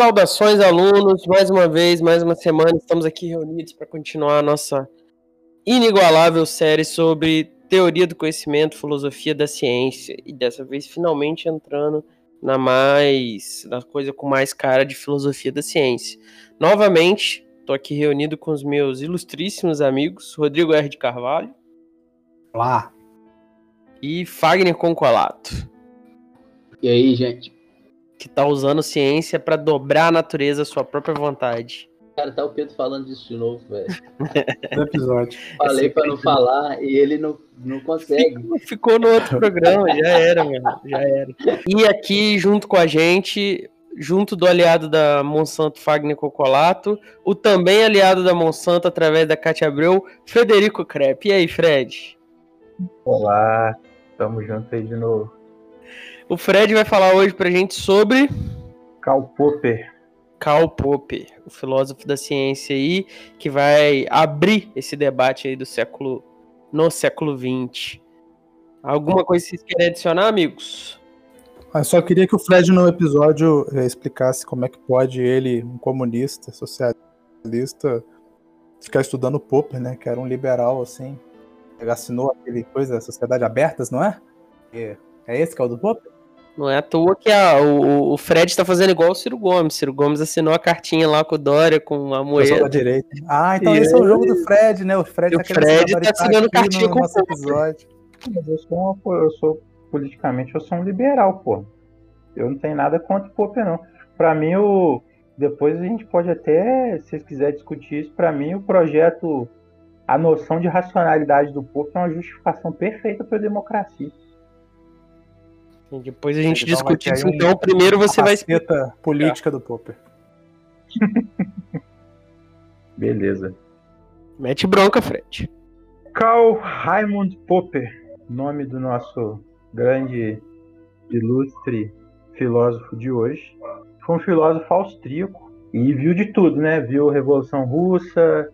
Saudações, alunos. Mais uma vez, mais uma semana, estamos aqui reunidos para continuar a nossa inigualável série sobre teoria do conhecimento, filosofia da ciência. E dessa vez, finalmente entrando na mais. na coisa com mais cara de filosofia da ciência. Novamente, estou aqui reunido com os meus ilustríssimos amigos, Rodrigo R. de Carvalho. Olá. E Fagner Concolato. E aí, gente? Que tá usando ciência para dobrar a natureza à sua própria vontade. Cara, tá o Pedro falando disso de novo, velho. No episódio. Falei para não falar e ele não, não consegue. Ficou, ficou no outro programa, já era, mano. Já era. E aqui, junto com a gente, junto do aliado da Monsanto Fagner Cocolato, o também aliado da Monsanto através da Cátia Abreu, Frederico Crepe. E aí, Fred? Olá, tamo junto aí de novo. O Fred vai falar hoje pra gente sobre. Karl Popper. Karl Popper, o filósofo da ciência aí, que vai abrir esse debate aí do século. no século XX. Alguma coisa que vocês querem adicionar, amigos? Eu só queria que o Fred no episódio eh, explicasse como é que pode ele, um comunista, socialista, ficar estudando Popper, né? Que era um liberal, assim. Ele assinou aquele coisa, Sociedade Abertas, não é? É, é esse que é o do Popper? Não é à toa que a, o, o Fred está fazendo igual o Ciro Gomes. Ciro Gomes assinou a cartinha lá com o Dória, com a moeda. direita. Ah, então e esse é o jogo do Fred, né? O Fred, tá, o Fred tá assinando cartinha com o episódio. Mas eu sou, uma, eu sou, politicamente, eu sou um liberal, pô. Eu não tenho nada contra o Popper, não. Pra mim, o, depois a gente pode até, se vocês quiserem discutir isso, pra mim o projeto, a noção de racionalidade do Popper é uma justificação perfeita para a democracia. Depois a gente discute isso. Então, primeiro você vai política do Popper. Beleza. Mete bronca, Fred. Karl Raimund Popper, nome do nosso grande, ilustre filósofo de hoje. Foi um filósofo austríaco e viu de tudo, né? Viu a Revolução Russa,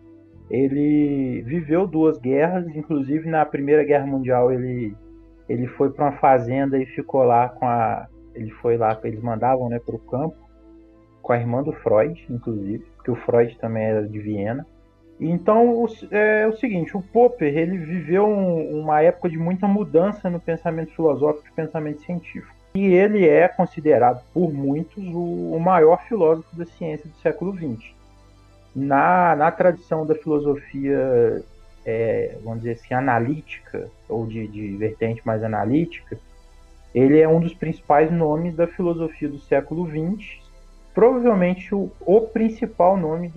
ele viveu duas guerras, inclusive na Primeira Guerra Mundial ele ele foi para uma fazenda e ficou lá com a. Ele foi lá, eles mandavam né, para o campo, com a irmã do Freud, inclusive, porque o Freud também era de Viena. Então o, é, é, o seguinte, o Popper ele viveu um, uma época de muita mudança no pensamento filosófico e pensamento científico. E ele é considerado por muitos o, o maior filósofo da ciência do século XX. Na, na tradição da filosofia é, vamos dizer assim, analítica, ou de, de vertente mais analítica, ele é um dos principais nomes da filosofia do século XX, provavelmente o, o principal nome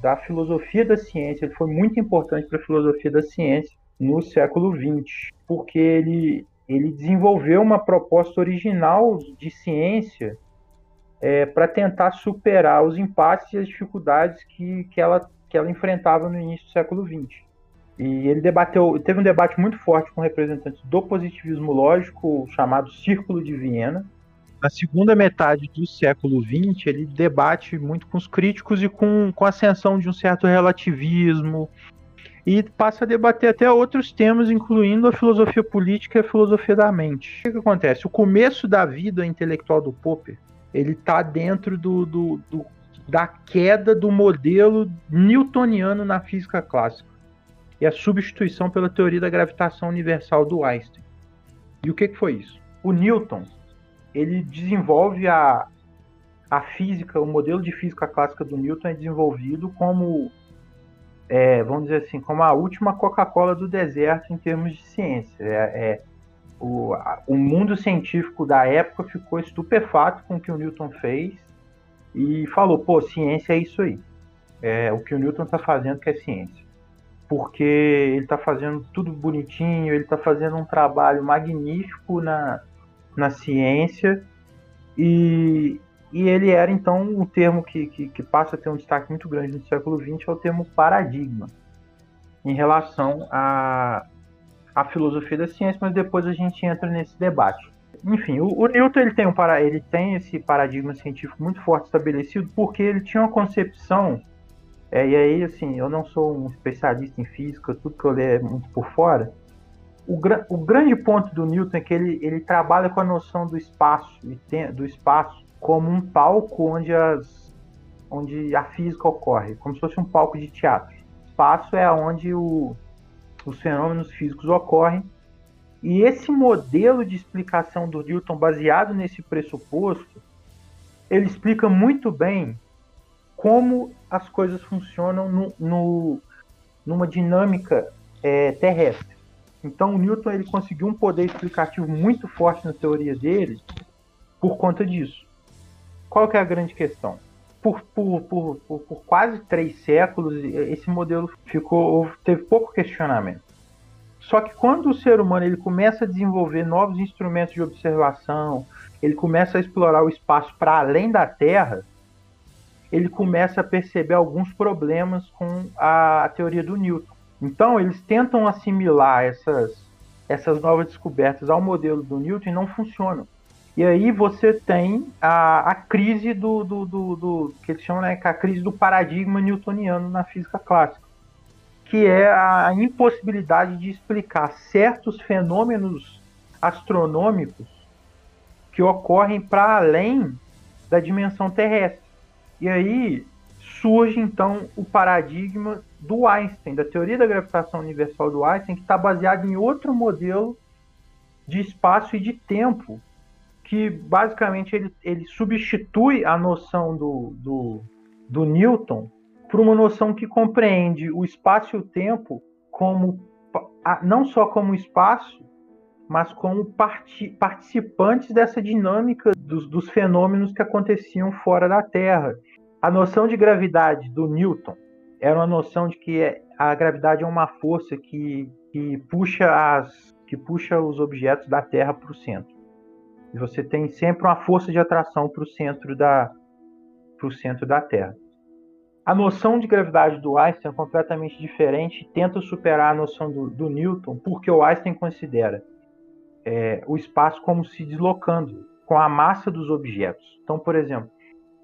da, filosofia da ciência. Ele foi muito importante para a filosofia da ciência no século XX, porque ele, ele desenvolveu uma proposta original de ciência é, para tentar superar os impasses e as dificuldades que, que, ela, que ela enfrentava no início do século XX. E ele debateu, teve um debate muito forte com representantes do positivismo lógico, chamado Círculo de Viena. Na segunda metade do século XX, ele debate muito com os críticos e com, com a ascensão de um certo relativismo, e passa a debater até outros temas, incluindo a filosofia política e a filosofia da mente. O que, que acontece? O começo da vida intelectual do Popper, ele está dentro do, do, do, da queda do modelo newtoniano na física clássica e a substituição pela teoria da gravitação universal do Einstein. E o que, que foi isso? O Newton ele desenvolve a, a física, o modelo de física clássica do Newton é desenvolvido como, é, vamos dizer assim, como a última Coca-Cola do deserto em termos de ciência. É, é o, a, o mundo científico da época ficou estupefato com o que o Newton fez e falou: pô, ciência é isso aí. É o que o Newton está fazendo que é ciência porque ele está fazendo tudo bonitinho, ele está fazendo um trabalho magnífico na, na ciência e, e ele era então um termo que, que, que, passa a ter um destaque muito grande no século XX, é o termo paradigma, em relação à, à filosofia da ciência, mas depois a gente entra nesse debate. Enfim, o, o Newton ele tem, um para, ele tem esse paradigma científico muito forte estabelecido porque ele tinha uma concepção é, e aí, assim, eu não sou um especialista em física, tudo que eu leio é muito por fora. O, o grande ponto do Newton é que ele, ele trabalha com a noção do espaço, do espaço como um palco onde, as, onde a física ocorre, como se fosse um palco de teatro. O espaço é onde o, os fenômenos físicos ocorrem. E esse modelo de explicação do Newton, baseado nesse pressuposto, ele explica muito bem como as coisas funcionam no, no numa dinâmica é, terrestre. Então o Newton ele conseguiu um poder explicativo muito forte na teoria dele por conta disso. Qual que é a grande questão? Por, por, por, por, por quase três séculos, esse modelo ficou teve pouco questionamento. Só que quando o ser humano ele começa a desenvolver novos instrumentos de observação, ele começa a explorar o espaço para além da Terra, ele começa a perceber alguns problemas com a teoria do Newton. Então, eles tentam assimilar essas, essas novas descobertas ao modelo do Newton e não funcionam. E aí você tem a, a crise do, do, do, do, que eles chamam né, a crise do paradigma newtoniano na física clássica, que é a impossibilidade de explicar certos fenômenos astronômicos que ocorrem para além da dimensão terrestre. E aí surge então o paradigma do Einstein, da teoria da gravitação universal do Einstein, que está baseado em outro modelo de espaço e de tempo, que basicamente ele, ele substitui a noção do, do, do Newton por uma noção que compreende o espaço e o tempo como não só como espaço, mas como participantes dessa dinâmica dos, dos fenômenos que aconteciam fora da Terra. A noção de gravidade do Newton era uma noção de que a gravidade é uma força que, que, puxa, as, que puxa os objetos da Terra para o centro. E você tem sempre uma força de atração para o centro da centro da Terra. A noção de gravidade do Einstein é completamente diferente e tenta superar a noção do, do Newton, porque o Einstein considera é, o espaço como se deslocando com a massa dos objetos. Então, por exemplo,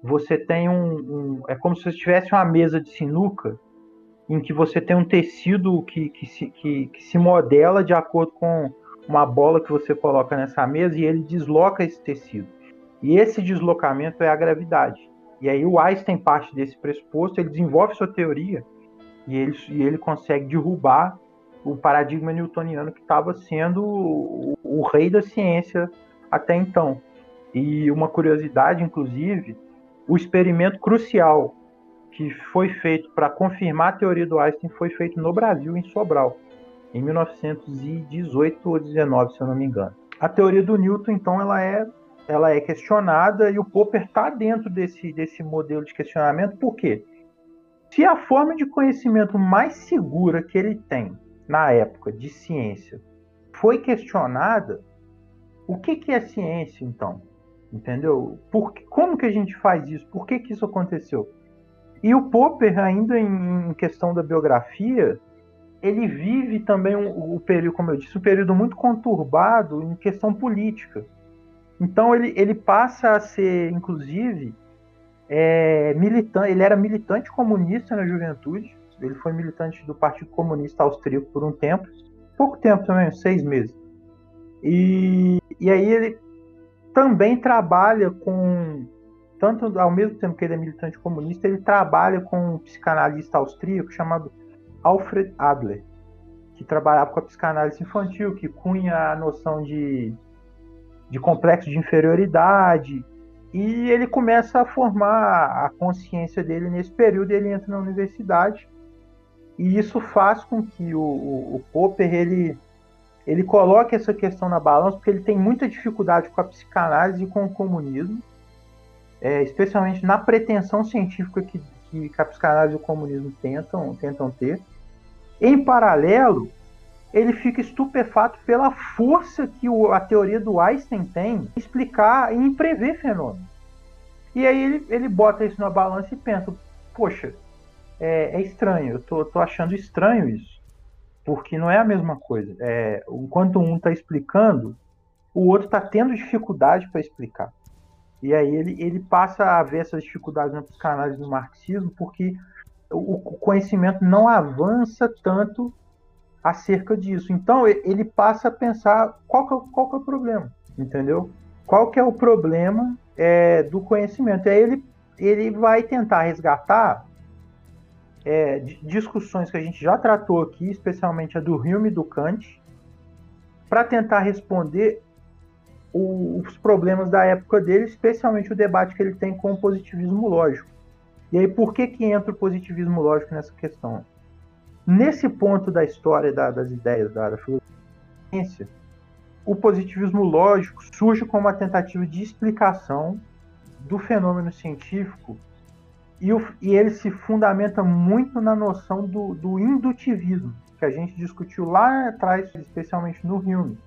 você tem um, um é como se você tivesse uma mesa de sinuca em que você tem um tecido que, que, se, que, que se modela de acordo com uma bola que você coloca nessa mesa e ele desloca esse tecido. E esse deslocamento é a gravidade. E aí o Einstein parte desse pressuposto, ele desenvolve sua teoria e ele, e ele consegue derrubar o paradigma newtoniano que estava sendo o, o, rei da ciência até então. E uma curiosidade, inclusive, o experimento crucial que foi feito para confirmar a teoria do Einstein foi feito no Brasil, em Sobral, em 1918 ou 19, se eu não me engano. A teoria do Newton, então, ela é, ela é questionada e o Popper está dentro desse, desse modelo de questionamento, por quê? Se a forma de conhecimento mais segura que ele tem na época de ciência foi questionada, o que, que é ciência então? Entendeu? Por, como que a gente faz isso? Por que, que isso aconteceu? E o Popper, ainda em, questão da biografia, ele vive também o, o, período, como eu disse, um período muito conturbado em questão política. Então ele, ele passa a ser, inclusive, é, militante. Ele era militante comunista na juventude. Ele foi militante do Partido Comunista Austríaco por um tempo, pouco tempo também, seis meses. E, e aí ele também trabalha com, tanto ao mesmo tempo que ele é militante comunista, ele trabalha com um psicanalista austríaco chamado Alfred Adler, que trabalhava com a psicanálise infantil, que cunha a noção de, de complexo de inferioridade, e ele começa a formar a consciência dele nesse período, ele entra na universidade e isso faz com que o, o, o Popper ele, ele coloque essa questão na balança, porque ele tem muita dificuldade com a psicanálise e com o comunismo, é, especialmente na pretensão científica que, que a psicanálise e o comunismo tentam, tentam ter. Em paralelo, ele fica estupefato pela força que o, a teoria do Einstein tem em explicar e em prever fenômenos. E aí ele, ele bota isso na balança e pensa, poxa, é, é estranho. Eu tô, tô, achando estranho isso. Porque não é a mesma coisa. É, enquanto um está explicando, o outro está tendo dificuldade para explicar. E aí ele, ele passa a ver essas dificuldades na psicanálise do marxismo, porque o, o conhecimento não avança tanto acerca disso. Então ele passa a pensar qual que é, qual que é o problema, entendeu? Qual que é o problema é, do conhecimento. E aí ele, ele vai tentar resgatar é, discussões que a gente já tratou aqui, especialmente a do Hume e do Kant, para tentar responder o, os problemas da época dele, especialmente o debate que ele tem com o positivismo lógico. E aí, por que, que entra o positivismo lógico nessa questão? Nesse ponto da história da, das ideias da, da filosofia, o positivismo lógico surge como uma tentativa de explicação do fenômeno científico e, o, e ele se fundamenta muito na noção do, do, indutivismo, que a gente discutiu lá atrás, especialmente no Hume.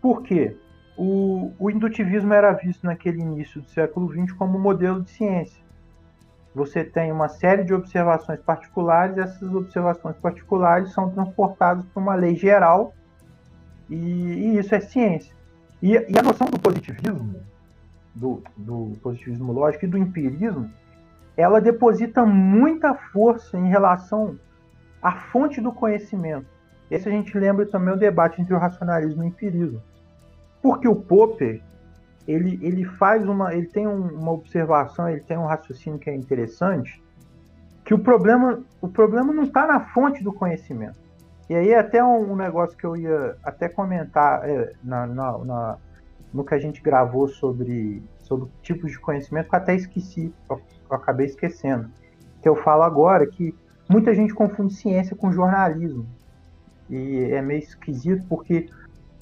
Por quê? O, o indutivismo era visto naquele início do século XX como modelo de ciência. Você tem uma série de observações particulares, essas observações particulares são transportadas para uma lei geral, e, e isso é ciência. E, e, a noção do positivismo, do, do positivismo lógico e do empirismo, ela deposita muita força em relação à fonte do conhecimento. Esse a gente lembra também o debate entre o racionalismo e o empirismo. Porque o Popper, ele, ele faz uma, ele tem um, uma observação, ele tem um raciocínio que é interessante, que o problema, o problema não está na fonte do conhecimento. E aí até um, um negócio que eu ia até comentar é, na, na, na, no que a gente gravou sobre, sobre tipos de conhecimento, que eu até esqueci, eu, acabei esquecendo. Que eu falo agora que muita gente confunde ciência com jornalismo. E é meio esquisito porque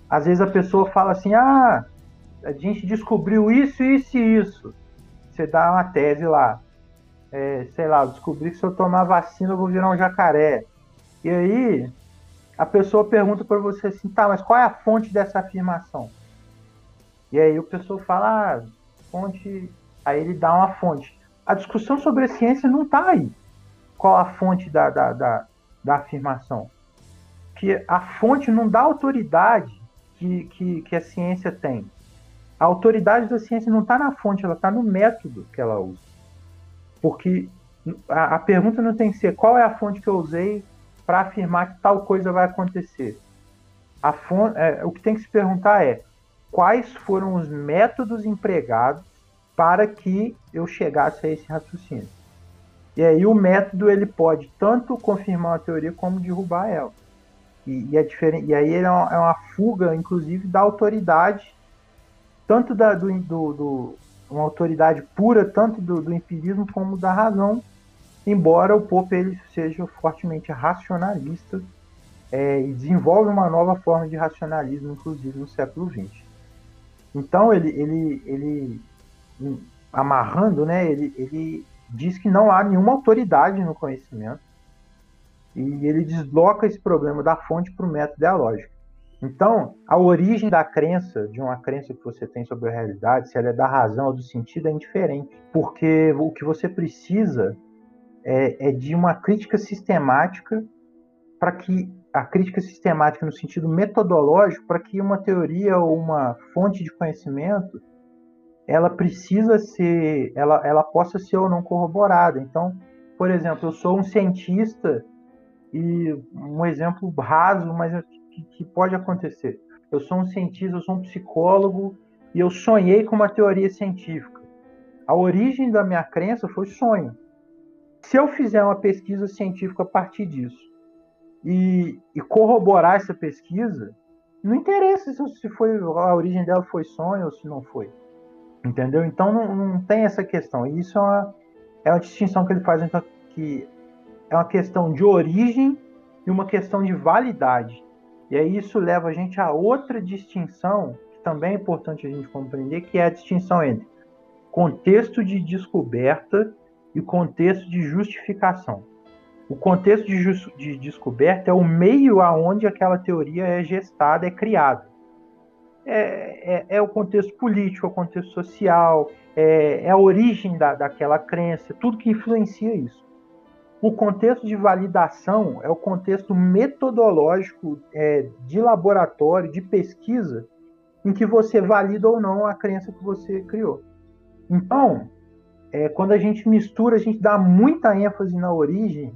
às vezes a pessoa fala assim: ah, a gente descobriu isso, isso e isso. Você dá uma tese lá. É, sei lá, descobri que se eu tomar vacina eu vou virar um jacaré. E aí a pessoa pergunta para você assim: tá, mas qual é a fonte dessa afirmação? E aí o pessoa fala: ah, fonte. Aí ele dá uma fonte. A discussão sobre a ciência não está aí. Qual a fonte da, da, da, da afirmação? Que a fonte não dá autoridade que, que, que a ciência tem. A autoridade da ciência não está na fonte, ela está no método que ela usa. Porque a, a, pergunta não tem que ser qual é a fonte que eu usei para afirmar que tal coisa vai acontecer. A fonte, é, o que tem que se perguntar é quais foram os métodos empregados para que eu chegasse a esse raciocínio. E aí o método ele pode tanto confirmar a teoria como derrubar ela. E, e, é diferente, e aí é uma, é uma, fuga, inclusive, da autoridade, tanto da, do, do, do uma autoridade pura, tanto do, do, empirismo como da razão, embora o Pope ele seja fortemente racionalista é, e desenvolve uma nova forma de racionalismo, inclusive no século XX. Então ele, ele, ele amarrando, né, ele, ele diz que não há nenhuma autoridade no conhecimento, e ele desloca esse problema da fonte para o método dialógico. Então, a origem da crença, de uma crença que você tem sobre a realidade, se ela é da razão ou do sentido, é indiferente. Porque o que você precisa é, é de uma crítica sistemática para que a crítica sistemática no sentido metodológico para que uma teoria ou uma fonte de conhecimento ela precisa ser ela, ela possa ser ou não corroborada então por exemplo eu sou um cientista e um exemplo raso, mas é que, que pode acontecer. Eu sou um cientista, eu sou um psicólogo e eu sonhei com uma teoria científica. A origem da minha crença foi sonho. Se eu fizer uma pesquisa científica a partir disso e, e corroborar essa pesquisa, não interessa se foi a origem dela foi sonho ou se não foi. Entendeu? Então não, não tem essa questão. E isso é uma, é uma distinção que ele faz entre que é uma questão de origem e uma questão de validade. E aí isso leva a gente a outra distinção, que também é importante a gente compreender, que é a distinção entre contexto de descoberta e contexto de justificação. O contexto de, de descoberta é o meio aonde aquela teoria é gestada, é criada. É, é, é, o contexto político, é o contexto social, é, é a origem da, daquela crença, tudo que influencia isso. O contexto de validação é o contexto metodológico é, de laboratório, de pesquisa, em que você valida ou não a crença que você criou. Então, é, quando a gente mistura, a gente dá muita ênfase na origem,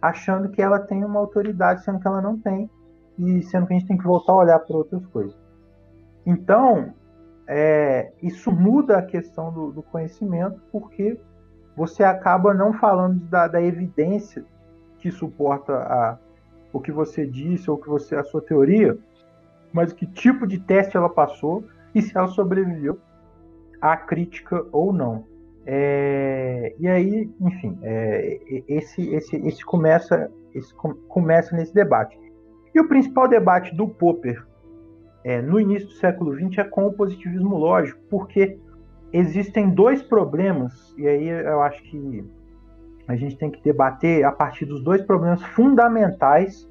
achando que ela tem uma autoridade, sendo que ela não tem, e sendo que a gente tem que voltar a olhar para outras coisas. Então, é, isso muda a questão do, do, conhecimento, porque você acaba não falando da, da evidência que suporta a, o que você disse ou que você a sua teoria, mas que tipo de teste ela passou e se ela sobreviveu à crítica ou não. É, e aí, enfim, é, esse, esse, esse, começa, esse começa nesse debate. E o principal debate do Popper é, no início do século XX é com o positivismo lógico, porque existem dois problemas, e aí eu acho que a gente tem que debater a partir dos dois problemas fundamentais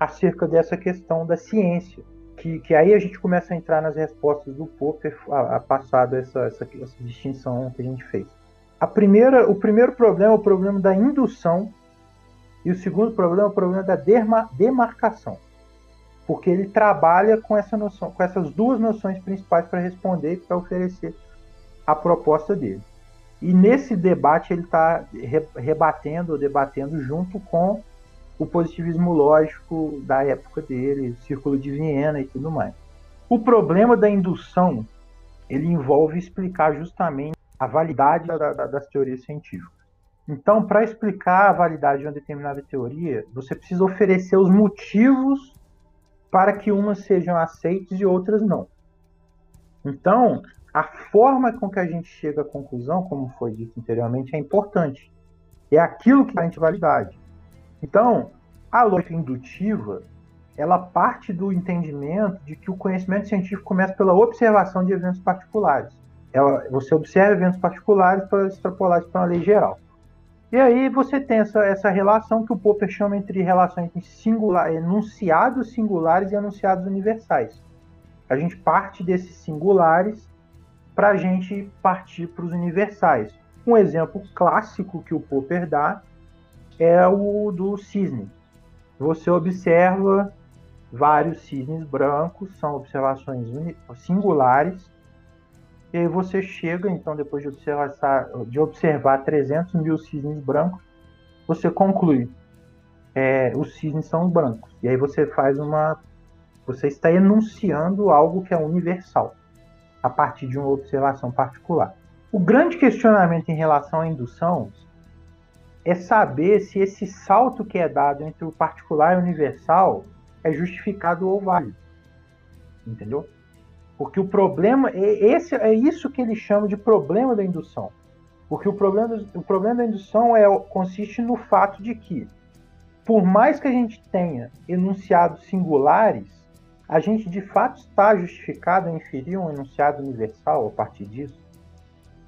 acerca dessa questão da ciência. Que, que aí a gente começa a entrar nas respostas do Popper, a, a passado essa, essa, essa distinção que a gente fez. A primeira, o primeiro problema é o problema da indução e o segundo problema é o problema da demarcação. Porque ele trabalha com essa noção, com essas duas noções principais para responder e para oferecer a proposta dele. E nesse debate ele está rebatendo debatendo junto com o positivismo lógico da época dele, Círculo de Viena e tudo mais. O problema da indução ele envolve explicar justamente a validade da, da, das teorias científicas. Então, para explicar a validade de uma determinada teoria, você precisa oferecer os motivos para que umas sejam aceitas e outras não. Então, a forma com que a gente chega à conclusão, como foi dito anteriormente, é importante. É aquilo que garante validade. Então, a lógica indutiva, ela parte do entendimento de que o conhecimento científico começa pela observação de eventos particulares. Ela, você observa eventos particulares para extrapolar isso para uma lei geral. E aí você tem essa, essa relação que o Popper chama entre relações singular, enunciados singulares e enunciados universais. A gente parte desses singulares para a gente partir para os universais. Um exemplo clássico que o Popper dá é o do cisne. Você observa vários cisnes brancos, são observações singulares, e aí você chega, então, depois de observar, de observar 300 mil cisnes brancos, você conclui, é, os cisnes são brancos. E aí você faz uma... Você está enunciando algo que é universal a partir de uma observação particular. O grande questionamento em relação à indução é saber se esse salto que é dado entre o particular e o universal é justificado ou válido. Entendeu? Porque o problema é, esse, é isso que ele chama de problema da indução. Porque o problema, o problema da indução é, consiste no fato de que, por mais que a gente tenha enunciados singulares, a gente de fato está justificado a inferir um enunciado universal a partir disso?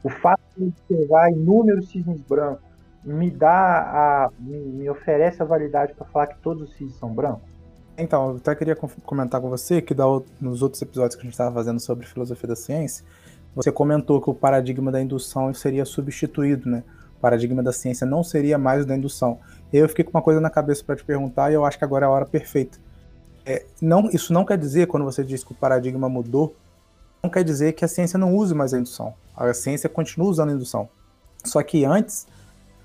O fato de observar inúmeros cisnes brancos me dá a. me, me oferece a validade para falar que todos os cisnes são brancos? Então, eu até queria comentar com você que nos outros episódios que a gente estava fazendo sobre filosofia da ciência, você comentou que o paradigma da indução seria substituído, né? O paradigma da ciência não seria mais o da indução. Eu fiquei com uma coisa na cabeça para te perguntar e eu acho que agora é a hora perfeita é, não, isso não quer dizer, quando você diz que o paradigma mudou, não quer dizer que a ciência não use mais a indução. A ciência continua usando a indução. Só que antes,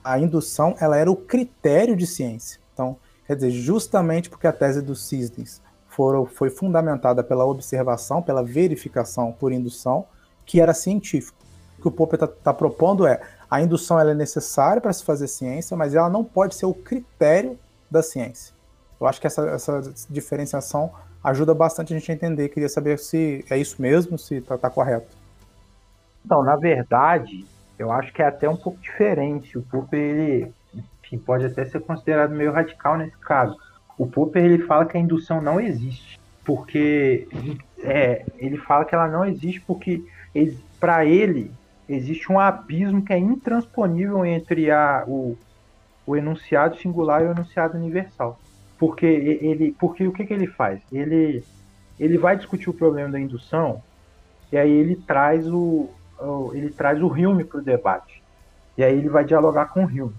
a indução ela era o critério de ciência. Então, quer dizer, justamente porque a tese dos cisnes foram, foi fundamentada pela observação, pela verificação por indução, que era científico. O que o Popper está tá propondo é a indução ela é necessária para se fazer ciência, mas ela não pode ser o critério da ciência. Eu acho que essa, essa diferenciação ajuda bastante a gente a entender. Queria saber se é isso mesmo, se está tá correto. Então, na verdade, eu acho que é até um pouco diferente. O Popper, ele enfim, pode até ser considerado meio radical nesse caso. O Popper, ele fala que a indução não existe. Porque é, ele fala que ela não existe porque para ele existe um abismo que é intransponível entre a, o, o enunciado singular e o enunciado universal. Porque ele, porque o que, que ele faz? Ele, ele vai discutir o problema da indução e aí ele traz o, ele traz o Hume para o debate. E aí ele vai dialogar com o Hume.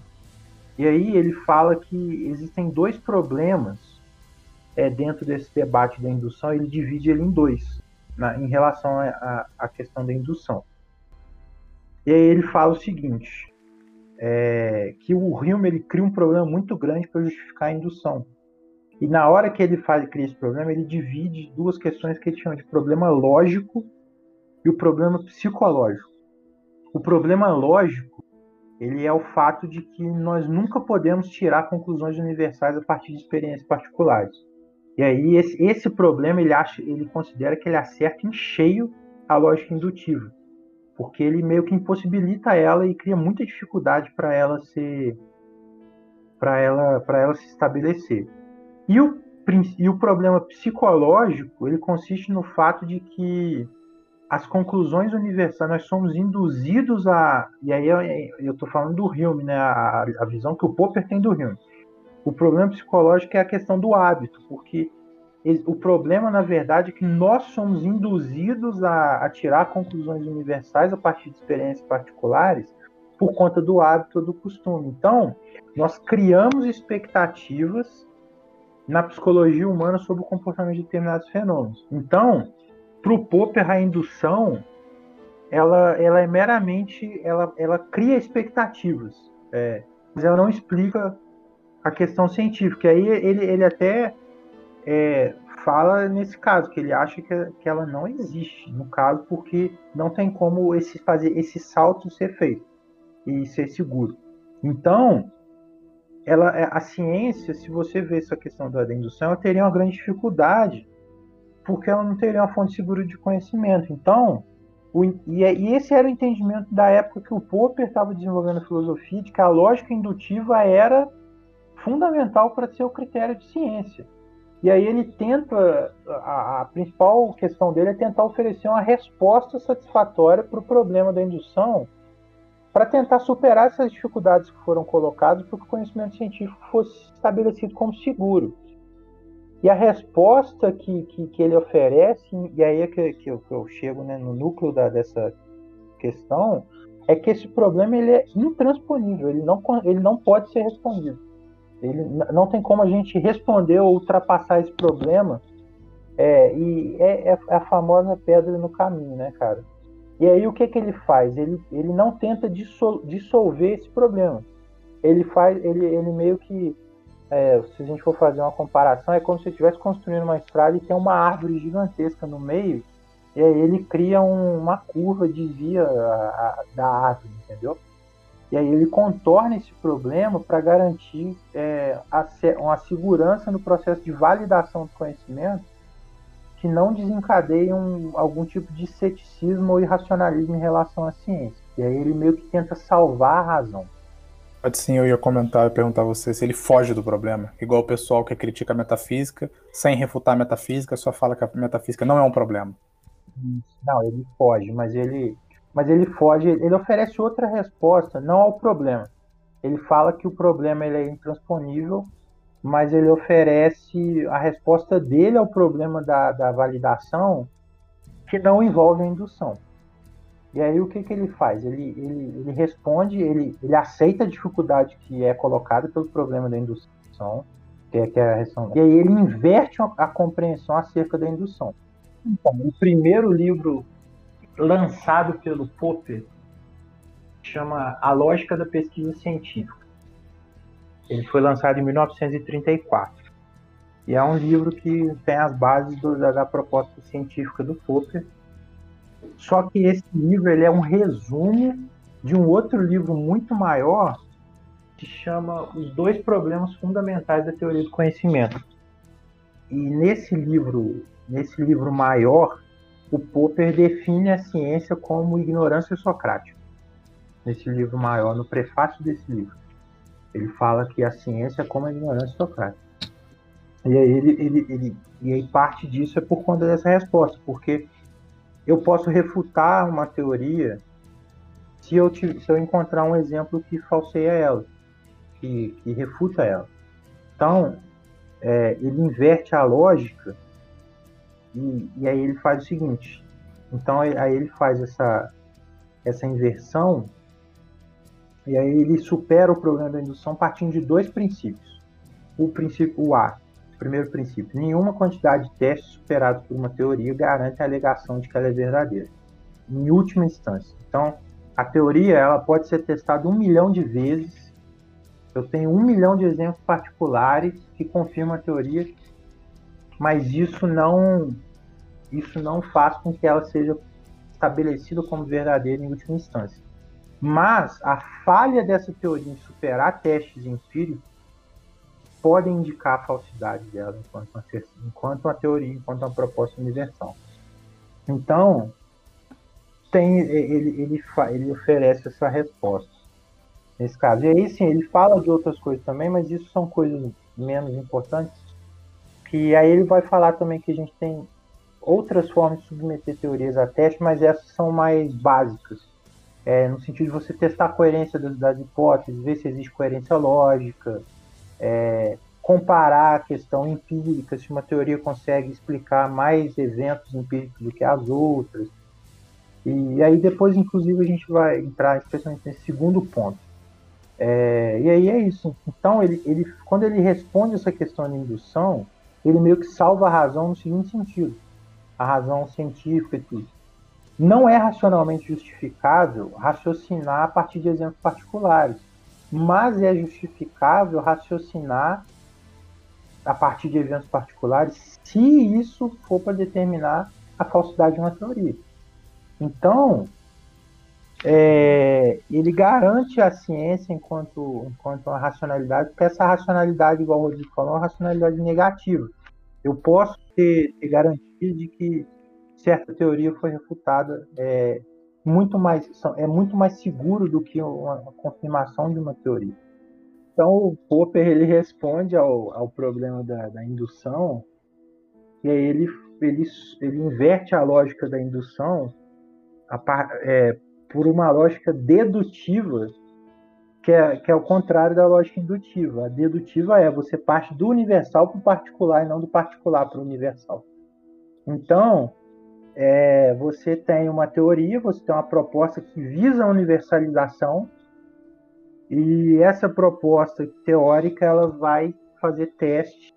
E aí ele fala que existem dois problemas é, dentro desse debate da indução, ele divide ele em dois, na, em relação à questão da indução. E aí ele fala o seguinte, é, que o Hume ele cria um problema muito grande para justificar a indução. E na hora que ele faz, cria esse problema, ele divide duas questões que ele chama de problema lógico e o problema psicológico. O problema lógico, ele é o fato de que nós nunca podemos tirar conclusões universais a partir de experiências particulares. E aí esse, esse problema ele acha, ele considera que ele acerta em cheio a lógica indutiva, porque ele meio que impossibilita ela e cria muita dificuldade para ela ser para ela para ela se estabelecer. E o e o problema psicológico ele consiste no fato de que as conclusões universais, nós somos induzidos a. E aí eu estou falando do Hume, né? A, a, visão que o Popper tem do Hume. O problema psicológico é a questão do hábito, porque o problema, na verdade, é que nós somos induzidos a, a tirar conclusões universais a partir de experiências particulares por conta do hábito do costume. Então, nós criamos expectativas na psicologia humana sobre o comportamento de determinados fenômenos. Então, para o Popper, a indução ela, ela é meramente ela, ela cria expectativas, é, mas ela não explica a questão científica. Aí ele, ele até é, fala nesse caso que ele acha que, que ela não existe no caso porque não tem como esse fazer esse salto ser feito e ser seguro. Então ela, é, a ciência, se você vê essa questão da indução, ela teria uma grande dificuldade porque ela não teria uma fonte segura de conhecimento. Então, o, e, é, e, esse era o entendimento da época que o Popper estava desenvolvendo a filosofia, de que a lógica indutiva era fundamental para ser o critério de ciência. E aí ele tenta, a, a principal questão dele é tentar oferecer uma resposta satisfatória para o problema da indução, para tentar superar essas dificuldades que foram colocadas para que o conhecimento científico fosse estabelecido como seguro. E a resposta que, que, que ele oferece, e aí é que, que, eu, que eu chego né, no núcleo da, dessa questão, é que esse problema ele é intransponível, ele não, ele não pode ser respondido. Ele não tem como a gente responder ou ultrapassar esse problema. É, e é, é, a famosa pedra no caminho, né, cara? E aí o que, que ele faz? Ele, ele não tenta dissol, dissolver esse problema. Ele faz, ele, ele meio que é, se a gente for fazer uma comparação, é como se estivesse construindo uma estrada e tem uma árvore gigantesca no meio, e aí ele cria um, uma curva de via a, a, da árvore, entendeu? E aí ele contorna esse problema para garantir é, a, uma segurança no processo de validação do conhecimento que não desencadeie um, algum tipo de ceticismo ou irracionalismo em relação à ciência. E aí ele meio que tenta salvar a razão. Pode sim, eu ia comentar e perguntar a você se ele foge do problema. Igual o pessoal que critica a metafísica, sem refutar a metafísica, só fala que a metafísica não é um problema. Não, ele foge, mas ele, mas ele foge, ele oferece outra resposta, não ao problema. Ele fala que o problema ele é intransponível, mas ele oferece a resposta dele ao problema da, da validação que não envolve a indução. E aí o que, que ele faz? Ele, ele, ele responde, ele, ele aceita a dificuldade que é colocada pelo problema da indução, que é, que é a reação. E aí ele inverte a, compreensão acerca da indução. Então, o primeiro livro lançado pelo Popper chama A Lógica da Pesquisa Científica. Ele foi lançado em 1934. E é um livro que tem as bases do, da, da proposta científica do Popper só que esse livro ele é um resumo de um outro livro muito maior que chama Os Dois Problemas Fundamentais da Teoria do Conhecimento. E nesse livro, nesse livro maior, o Popper define a ciência como ignorância socrática. Nesse livro maior, no prefácio desse livro, ele fala que a ciência é como a ignorância socrática. E aí ele, ele, ele, e aí parte disso é por conta dessa resposta, porque eu posso refutar uma teoria se eu, se eu encontrar um exemplo que falseia ela, que, que refuta ela. Então, é, ele inverte a lógica e, e, aí ele faz o seguinte. Então, aí ele faz essa, essa inversão e aí ele supera o problema da indução partindo de dois princípios. O princípio A, Primeiro princípio: nenhuma quantidade de testes superados por uma teoria garante a alegação de que ela é verdadeira. Em última instância. Então, a teoria ela pode ser testada um milhão de vezes. Eu tenho um milhão de exemplos particulares que confirmam a teoria, mas isso não isso não faz com que ela seja estabelecida como verdadeira em última instância. Mas a falha dessa teoria em superar testes empíricos pode indicar a falsidade dela enquanto uma, enquanto uma teoria, enquanto uma proposta universal. Então, tem, ele, ele, ele oferece essa resposta nesse caso. E aí, sim, ele fala de outras coisas também, mas isso são coisas menos importantes. Que aí ele vai falar também que a gente tem outras formas de submeter teorias a teste, mas essas são mais básicas. É, no sentido de você testar a coerência das, das hipóteses, ver se existe coerência lógica, é, comparar a questão empírica, se uma teoria consegue explicar mais eventos empíricos do que as outras. E aí depois, inclusive, a gente vai entrar especialmente nesse segundo ponto. É, e aí é isso. Então, ele, ele, quando ele responde essa questão de indução, ele meio que salva a razão no seguinte sentido: a razão científica e tudo. Não é racionalmente justificável raciocinar a partir de exemplos particulares, mas é justificável raciocinar a partir de eventos particulares se isso for para determinar a falsidade de uma teoria. Então, é, ele garante a ciência enquanto, enquanto uma racionalidade, porque essa racionalidade, igual o Rodrigo falou, é uma racionalidade negativa. Eu posso ter, ter garantia de que certa teoria foi refutada é muito mais é muito mais seguro do que uma, confirmação de uma teoria. Então o Popper ele responde ao, ao problema da, da indução e aí ele, ele, ele inverte a lógica da indução a, é, por uma lógica dedutiva, que é, que é o contrário da lógica indutiva. A dedutiva é você parte do universal para o particular e não do particular para o universal. Então, é, você tem uma teoria, você tem uma proposta que visa a universalização, e essa proposta teórica ela vai fazer teste,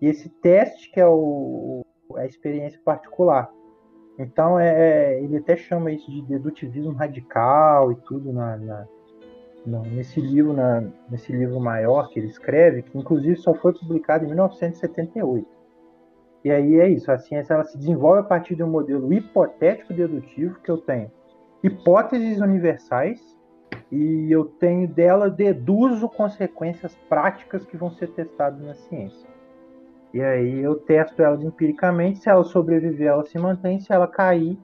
e esse teste que é o, a experiência particular. Então é, é, ele até chama isso de dedutivismo radical e tudo na, na, nesse livro, na, nesse livro maior que ele escreve, que inclusive só foi publicado em 1978. E aí é isso, a ciência ela se desenvolve a partir de um modelo hipotético dedutivo que eu tenho hipóteses universais e eu tenho dela deduzo consequências práticas que vão ser testadas na ciência. E aí eu testo elas empiricamente, se ela sobreviver, ela se mantém, se ela cair,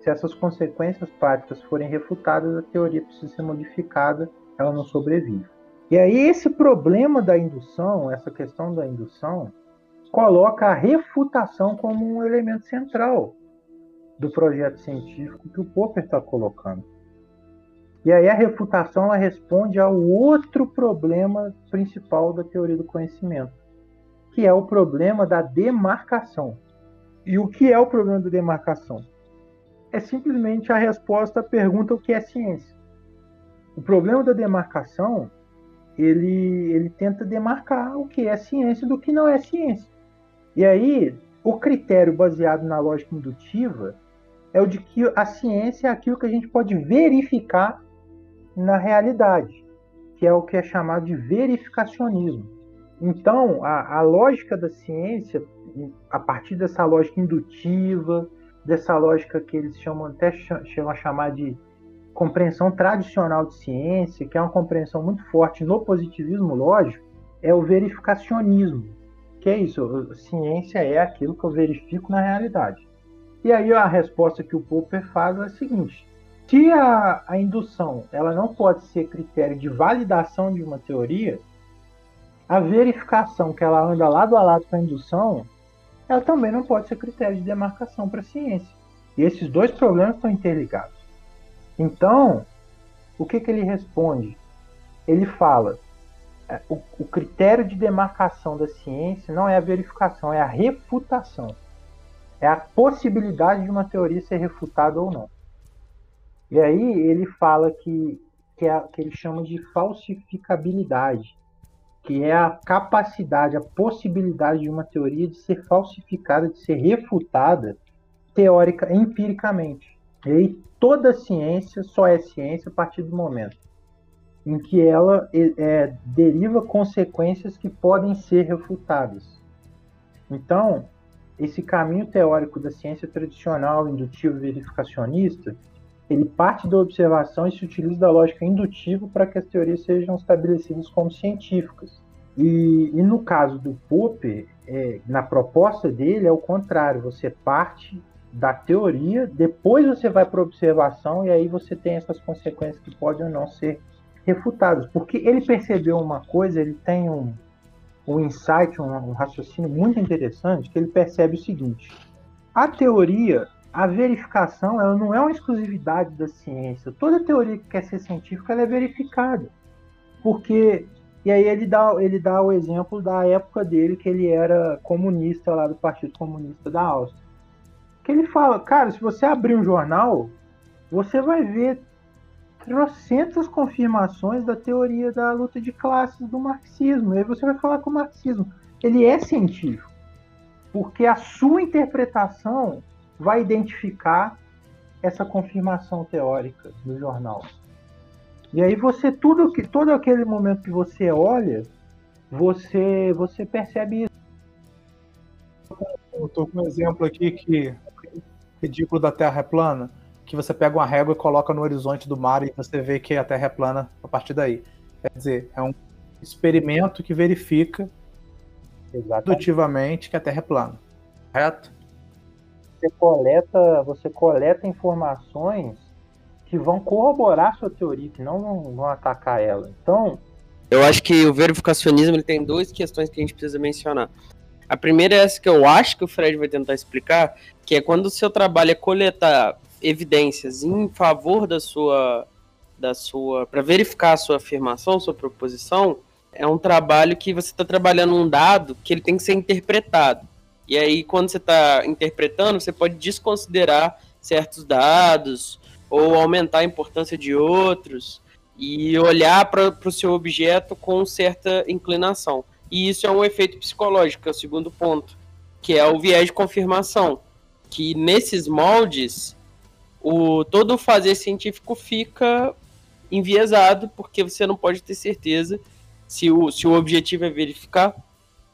se essas consequências práticas forem refutadas, a teoria precisa ser modificada, ela não sobrevive. E aí esse problema da indução, essa questão da indução, coloca a refutação como um elemento central do projeto científico que o Popper está colocando. E aí a refutação ela responde ao outro problema principal da teoria do conhecimento, que é o problema da demarcação. E o que é o problema da demarcação? É simplesmente a resposta à pergunta o que é ciência. O problema da demarcação, ele, ele tenta demarcar o que é ciência do que não é ciência. E aí, o critério baseado na lógica indutiva é o de que a ciência é aquilo que a gente pode verificar na realidade, que é o que é chamado de verificacionismo. Então, a, a lógica da ciência, a partir dessa lógica indutiva, dessa lógica que eles chamam até chegam a chamar de compreensão tradicional de ciência, que é uma compreensão muito forte no positivismo lógico, é o verificacionismo. Que é isso? Ciência é aquilo que eu verifico na realidade. E aí a resposta que o Popper faz é a seguinte: se a, a indução ela não pode ser critério de validação de uma teoria, a verificação que ela anda lado a lado com a indução, ela também não pode ser critério de demarcação para a ciência. E esses dois problemas estão interligados. Então, o que, que ele responde? Ele fala: o, o critério de demarcação da ciência não é a verificação, é a refutação. É a possibilidade de uma teoria ser refutada ou não. E aí ele fala que, que, é, que ele chama de falsificabilidade que é a capacidade, a possibilidade de uma teoria de ser falsificada, de ser refutada teórica, empiricamente. E aí toda ciência só é ciência a partir do momento em que ela é, deriva consequências que podem ser refutadas. Então, esse caminho teórico da ciência tradicional, indutivo verificacionista, ele parte da observação e se utiliza da lógica indutiva para que as teorias sejam estabelecidas como científicas. E, e no caso do Popper, é, na proposta dele é o contrário, você parte da teoria, depois você vai para a observação e aí você tem essas consequências que podem ou não ser refutadas. Porque ele percebeu uma coisa, ele tem um, um insight, um, um raciocínio muito interessante, que ele percebe o seguinte: a teoria, a verificação, ela não é uma exclusividade da ciência. Toda teoria que quer ser científica ela é verificada. Porque e aí ele dá, ele dá o exemplo da época dele, que ele era comunista lá do Partido Comunista da Áustria. Que ele fala, cara, se você abrir um jornal, você vai ver trocentas confirmações da teoria da luta de classes do marxismo. E aí você vai falar que o marxismo ele é científico, porque a sua interpretação vai identificar essa confirmação teórica do jornal. E aí você tudo que todo aquele momento que você olha, você você percebe isso. Eu tô com um exemplo aqui que ridículo da Terra é plana, que você pega uma régua e coloca no horizonte do mar e você vê que a Terra é plana a partir daí. Quer dizer, é um experimento que verifica indutivamente que a Terra é plana. Correto? Você coleta, você coleta informações que vão corroborar sua teoria, que não vão atacar ela. Então. Eu acho que o verificacionismo ele tem duas questões que a gente precisa mencionar. A primeira é essa que eu acho que o Fred vai tentar explicar, que é quando o seu trabalho é coletar evidências em favor da sua da sua para verificar a sua afirmação, sua proposição, é um trabalho que você está trabalhando um dado que ele tem que ser interpretado. E aí, quando você está interpretando, você pode desconsiderar certos dados ou aumentar a importância de outros e olhar para o seu objeto com certa inclinação. E isso é um efeito psicológico, é o segundo ponto, que é o viés de confirmação, que nesses moldes o todo o fazer científico fica enviesado, porque você não pode ter certeza se o, se o objetivo é verificar,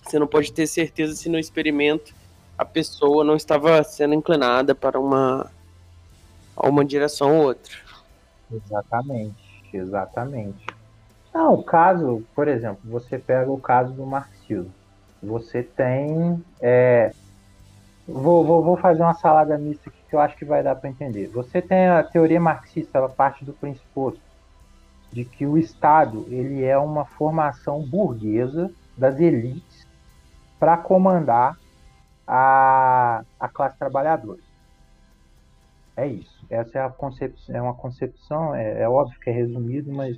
você não pode ter certeza se no experimento a pessoa não estava sendo inclinada para uma uma direção ou outra. Exatamente, exatamente. Não, o caso, por exemplo, você pega o caso do marxismo. Você tem. É, vou, vou, vou fazer uma salada mista aqui que eu acho que vai dar para entender. Você tem a teoria marxista, ela parte do pressuposto de que o Estado ele é uma formação burguesa das elites para comandar a, a classe trabalhadora. É isso. Essa é, a concepção, é uma concepção, é, é óbvio que é resumido, mas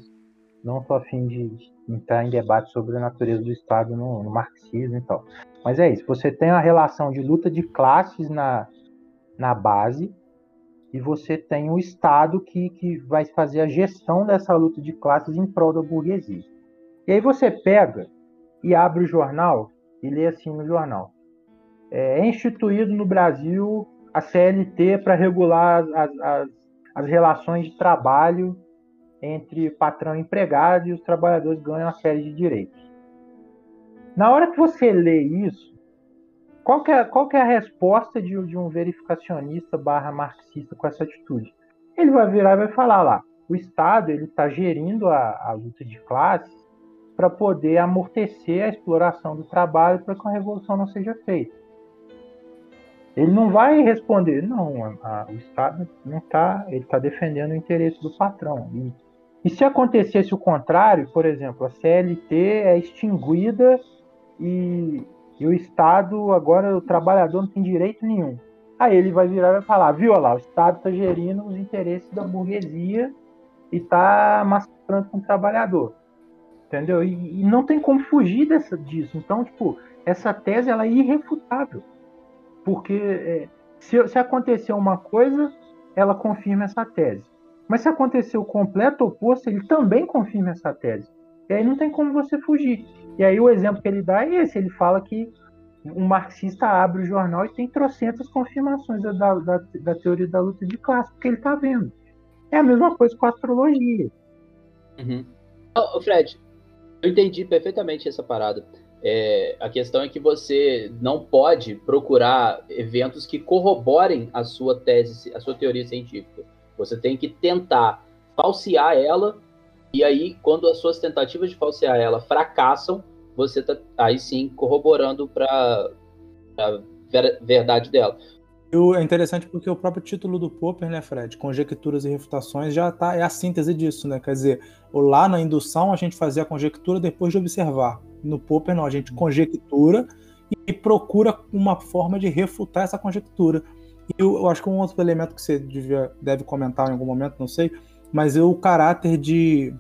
não estou afim de entrar em debate sobre a natureza do Estado no, no, marxismo e tal. Mas é isso. Você tem a relação de luta de classes na, na base e você tem o Estado que, que vai fazer a gestão dessa luta de classes em prol da burguesia. E aí você pega e abre o jornal e lê assim no jornal. É instituído no Brasil a CLT para regular as, as, as relações de trabalho entre patrão e empregado e os trabalhadores ganham uma série de direitos. Na hora que você lê isso, qual é, qual é a resposta de, de um verificacionista barra marxista com essa atitude? Ele vai virar e vai falar lá, o Estado ele está gerindo a, a luta de classes para poder amortecer a exploração do trabalho para que a revolução não seja feita. Ele não vai responder, não, a, o Estado não está, ele está defendendo o interesse do patrão. E, e, se acontecesse o contrário, por exemplo, a CLT é extinguida e, e, o Estado, agora o trabalhador não tem direito nenhum. Aí ele vai virar e vai falar, viu lá, o Estado está gerindo os interesses da burguesia e está massacrando com o trabalhador. Entendeu? E, e não tem como fugir dessa, disso. Então, tipo, essa tese ela é irrefutável. Porque é, se, se acontecer uma coisa, ela confirma essa tese. Mas se acontecer o completo oposto, ele também confirma essa tese. E aí não tem como você fugir. E aí o exemplo que ele dá é esse: ele fala que um marxista abre o jornal e tem trocentas confirmações da, da, da teoria da luta de classe, porque ele está vendo. É a mesma coisa com a astrologia. Uhum. Oh, Fred, eu entendi perfeitamente essa parada. É, a questão é que você não pode procurar eventos que corroborem a sua tese, a sua teoria científica. Você tem que tentar falsear ela, e aí, quando as suas tentativas de falsear ela fracassam, você está aí sim corroborando para a verdade dela. É interessante porque o próprio título do Popper, né, Fred, Conjecturas e Refutações, já tá, é a síntese disso, né? Quer dizer, lá na indução a gente fazia a conjectura depois de observar. No Popper não, a gente conjectura e procura uma forma de refutar essa conjectura. E eu, eu acho que um outro elemento que você devia, deve comentar em algum momento, não sei, mas é o caráter de,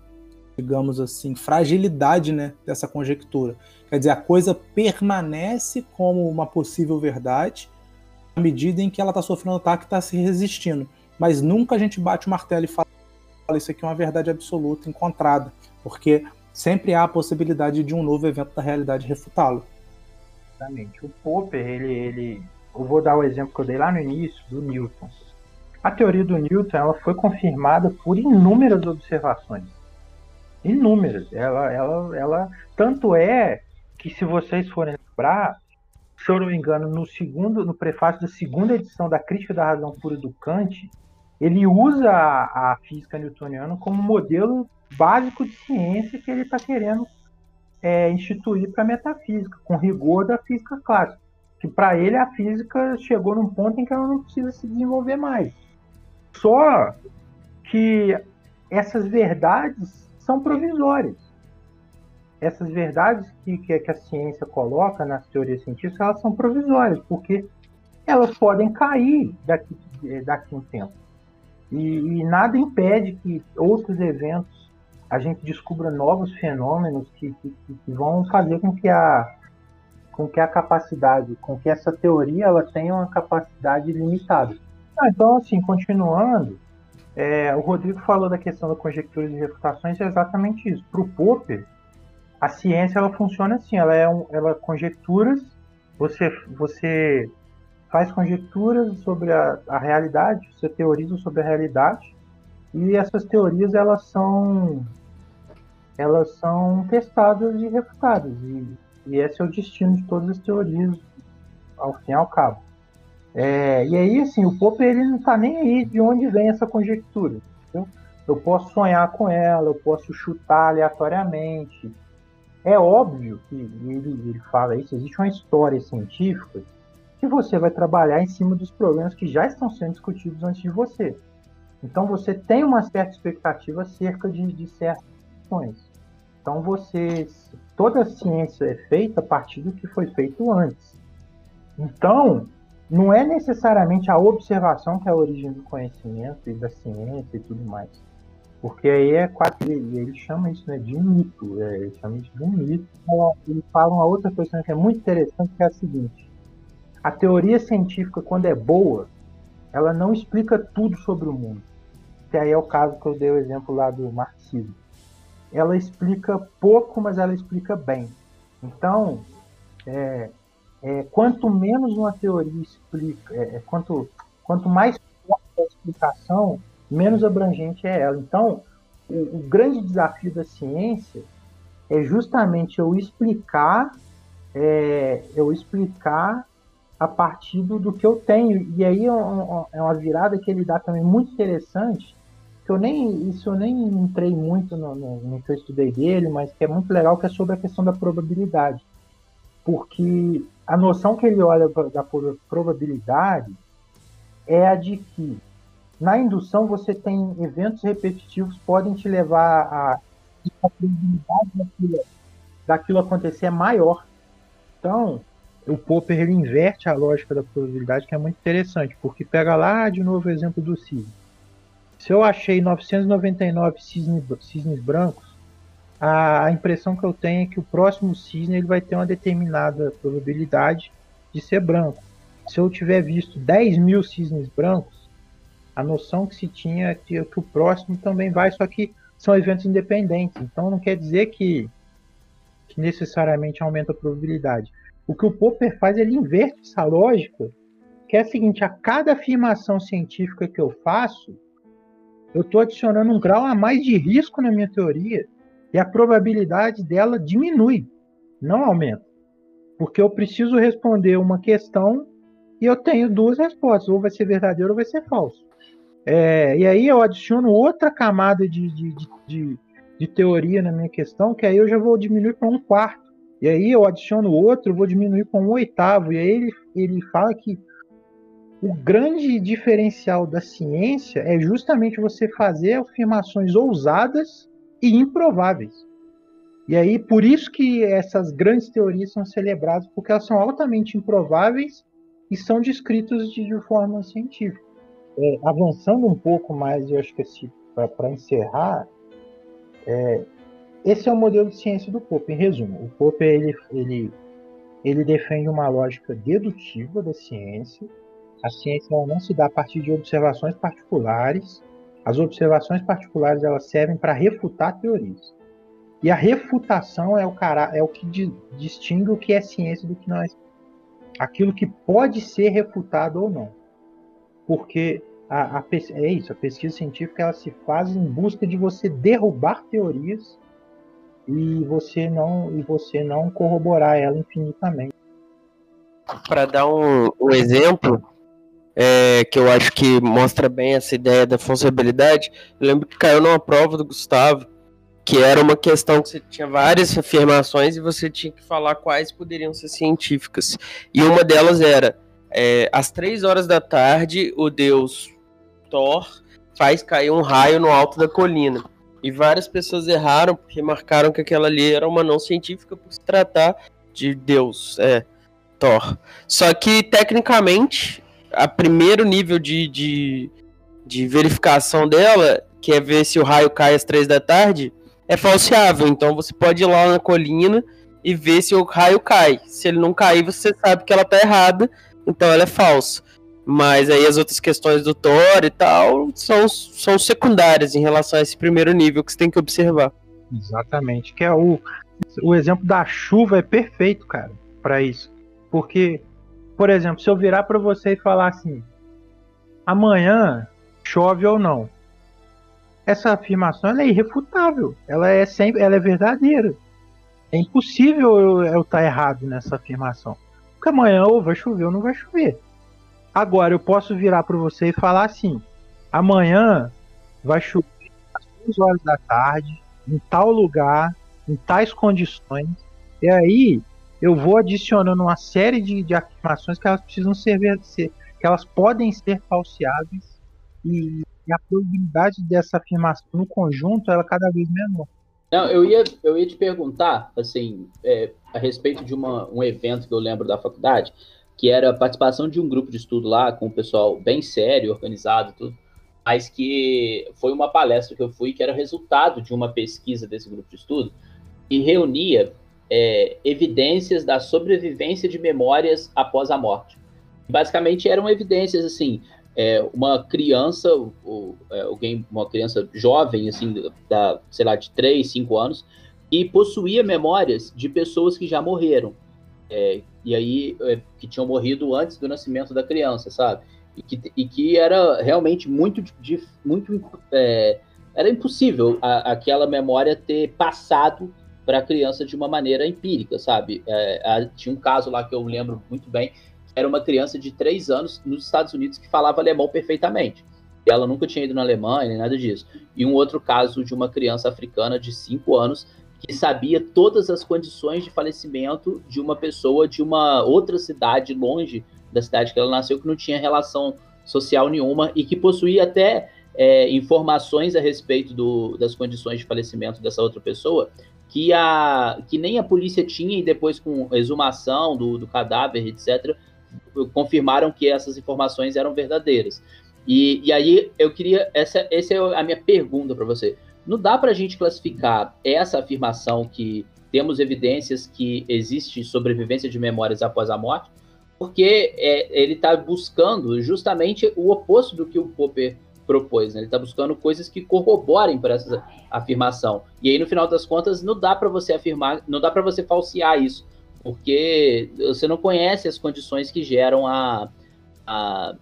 digamos assim, fragilidade né, dessa conjectura. Quer dizer, a coisa permanece como uma possível verdade, à medida em que ela está sofrendo ataque e está se resistindo. Mas nunca a gente bate o martelo e fala isso aqui é uma verdade absoluta, encontrada, porque sempre há a possibilidade de um novo evento da realidade refutá-lo. Exatamente. O Popper, ele, ele, eu vou dar o exemplo que eu dei lá no início do Newton. A teoria do Newton, ela foi confirmada por inúmeras observações, inúmeras. Ela, ela, ela, tanto é que se vocês forem lembrar, se eu não me engano, no segundo, no prefácio da segunda edição da Crítica da Razão Pura do Kant, ele usa a, a física newtoniana como modelo básico de ciência que ele está querendo é, instituir para a metafísica, com rigor da física clássica. Que para ele a física chegou num ponto em que ela não precisa se desenvolver mais. Só que essas verdades são provisórias essas verdades que, que, a ciência coloca nas teorias científicas, elas são provisórias, porque elas podem cair daqui, daqui a um tempo. E, e, nada impede que outros eventos a gente descubra novos fenômenos que, que, que, vão fazer com que a com que a capacidade, com que essa teoria ela tenha uma capacidade limitada. Ah, então, assim, continuando, é, o Rodrigo falou da questão da conjecturas e refutações, é exatamente isso. Para o Popper, a ciência ela funciona assim, ela é um, ela conjecturas, você você faz conjecturas sobre a, a realidade, você teoriza sobre a realidade e essas teorias elas são elas são testadas e refutadas e, e esse é o destino de todas as teorias ao fim e ao cabo. É, e aí assim o Popper ele não está nem aí de onde vem essa conjectura. Entendeu? Eu posso sonhar com ela, eu posso chutar aleatoriamente, é óbvio que ele, ele fala isso, existe uma história científica que você vai trabalhar em cima dos problemas que já estão sendo discutidos antes de você. Então você tem uma certa expectativa acerca de, de certas questões. Então você, toda a ciência é feita a partir do que foi feito antes. Então não é necessariamente a observação que é a origem do conhecimento e da ciência e tudo mais. Porque aí é quase. Ele chama isso né, de mito. É, ele chama isso de um mito. Ele fala uma outra coisa que é muito interessante, que é a seguinte. A teoria científica, quando é boa, ela não explica tudo sobre o mundo. Que aí é o caso que eu dei o exemplo lá do marxismo. Ela explica pouco, mas ela explica bem. Então, é, é, quanto menos uma teoria explica, é, é quanto, quanto mais forte a explicação, menos abrangente é ela. Então, o, o grande desafio da ciência é justamente eu explicar, é, eu explicar a partir do, do, que eu tenho. E aí é é uma, virada que ele dá também muito interessante, que eu nem, isso eu nem entrei muito no, no, no que eu estudei dele, mas que é muito legal, que é sobre a questão da probabilidade. Porque a noção que ele olha da probabilidade é a de que na indução, você tem eventos repetitivos podem te levar a. A probabilidade daquilo, daquilo acontecer é maior. Então, o Popper ele inverte a lógica da probabilidade, que é muito interessante, porque pega lá de novo o exemplo do cisne. Se eu achei 999 cisnes, cisnes brancos, a, a, impressão que eu tenho é que o próximo cisne ele vai ter uma determinada probabilidade de ser branco. Se eu tiver visto 10 mil cisnes brancos, a noção que se tinha é que, que o próximo também vai, só que são eventos independentes. Então não quer dizer que, que necessariamente aumenta a probabilidade. O que o Popper faz, ele inverte essa lógica, que é a seguinte: a cada afirmação científica que eu faço, eu estou adicionando um grau a mais de risco na minha teoria e a probabilidade dela diminui, não aumenta. Porque eu preciso responder uma questão e eu tenho duas respostas, ou vai ser verdadeiro ou vai ser falso. É, e aí eu adiciono outra camada de, de, de, de, teoria na minha questão, que aí eu já vou diminuir para um quarto. E aí eu adiciono outro, vou diminuir para um oitavo. E aí ele, ele fala que o grande diferencial da ciência é justamente você fazer afirmações ousadas e improváveis. E aí, por isso que essas grandes teorias são celebradas, porque elas são altamente improváveis e são descritas de, de forma científica. É, avançando um pouco mais, eu acho que para encerrar, é, esse é o modelo de ciência do Popper. Em resumo, o Popper ele, ele, ele defende uma lógica dedutiva da ciência, a ciência não se dá a partir de observações particulares. As observações particulares elas servem para refutar teorias. E a refutação é o, cara, é o que di, distingue o que é ciência do que não é. Aquilo que pode ser refutado ou não. Porque a, a, é isso, a pesquisa científica ela se faz em busca de você derrubar teorias e você não e você não corroborar ela infinitamente. Para dar um, um exemplo, é, que eu acho que mostra bem essa ideia da funcionalidade. Eu lembro que caiu numa prova do Gustavo, que era uma questão que você tinha várias afirmações e você tinha que falar quais poderiam ser científicas. E uma delas era: é, às três horas da tarde, o deus Thor faz cair um raio no alto da colina. E várias pessoas erraram porque marcaram que aquela ali era uma não científica por se tratar de Deus, é, Thor. Só que, tecnicamente, a primeiro nível de, de, de verificação dela, que é ver se o raio cai às três da tarde, é falseável. Então você pode ir lá na colina e ver se o raio cai. Se ele não cair, você sabe que ela tá errada, então ela é falsa. Mas aí as outras questões do Thor e tal são, são secundárias em relação a esse primeiro nível que você tem que observar. Exatamente, que é o, o exemplo da chuva é perfeito, cara, para isso. Porque por exemplo, se eu virar para você e falar assim: amanhã chove ou não, essa afirmação é irrefutável, ela é sempre, ela é verdadeira. É impossível eu estar tá errado nessa afirmação, porque amanhã ou vai chover ou não vai chover. Agora eu posso virar para você e falar assim: amanhã vai chover às 2 horas da tarde, em tal lugar, em tais condições. E aí eu vou adicionando uma série de, de afirmações que elas precisam ser, ser que elas podem ser falseáveis e, e, a probabilidade dessa afirmação no conjunto ela é cada vez menor. Não, eu ia, eu ia te perguntar, assim, é, a respeito de uma, um evento que eu lembro da faculdade, que era a participação de um grupo de estudo lá, com o pessoal bem sério, organizado tudo, mas que foi uma palestra que eu fui, que era resultado de uma pesquisa desse grupo de estudo, e reunia é, evidências da sobrevivência de memórias após a morte. Basicamente eram evidências assim, é, uma criança, ou, é, alguém, uma criança jovem, assim, da, sei lá, de 3, 5 anos, e possuía memórias de pessoas que já morreram. É, e aí, é, que tinham morrido antes do nascimento da criança, sabe? E que, e que era realmente muito, muito é, era impossível a, aquela memória ter passado para a criança de uma maneira empírica, sabe? É, tinha um caso lá que eu lembro muito bem, era uma criança de três anos nos Estados Unidos que falava alemão perfeitamente. E ela nunca tinha ido na Alemanha, nem nada disso. E um outro caso de uma criança africana de cinco anos que sabia todas as condições de falecimento de uma pessoa de uma outra cidade longe da cidade que ela nasceu, que não tinha relação social nenhuma e que possuía até é, informações a respeito do, das condições de falecimento dessa outra pessoa que, a, que nem a polícia tinha e depois com exumação do, do cadáver, etc., confirmaram que essas informações eram verdadeiras. E, e aí eu queria, essa, essa é a minha pergunta para você. Não dá para a gente classificar essa afirmação que temos evidências que existe sobrevivência de memórias após a morte, porque é, ele está buscando justamente o oposto do que o Popper propôs. Né? Ele está buscando coisas que corroborem para essa afirmação. E aí, no final das contas, não dá para você afirmar, não dá para você falsear isso, porque você não conhece as condições que geram a, a,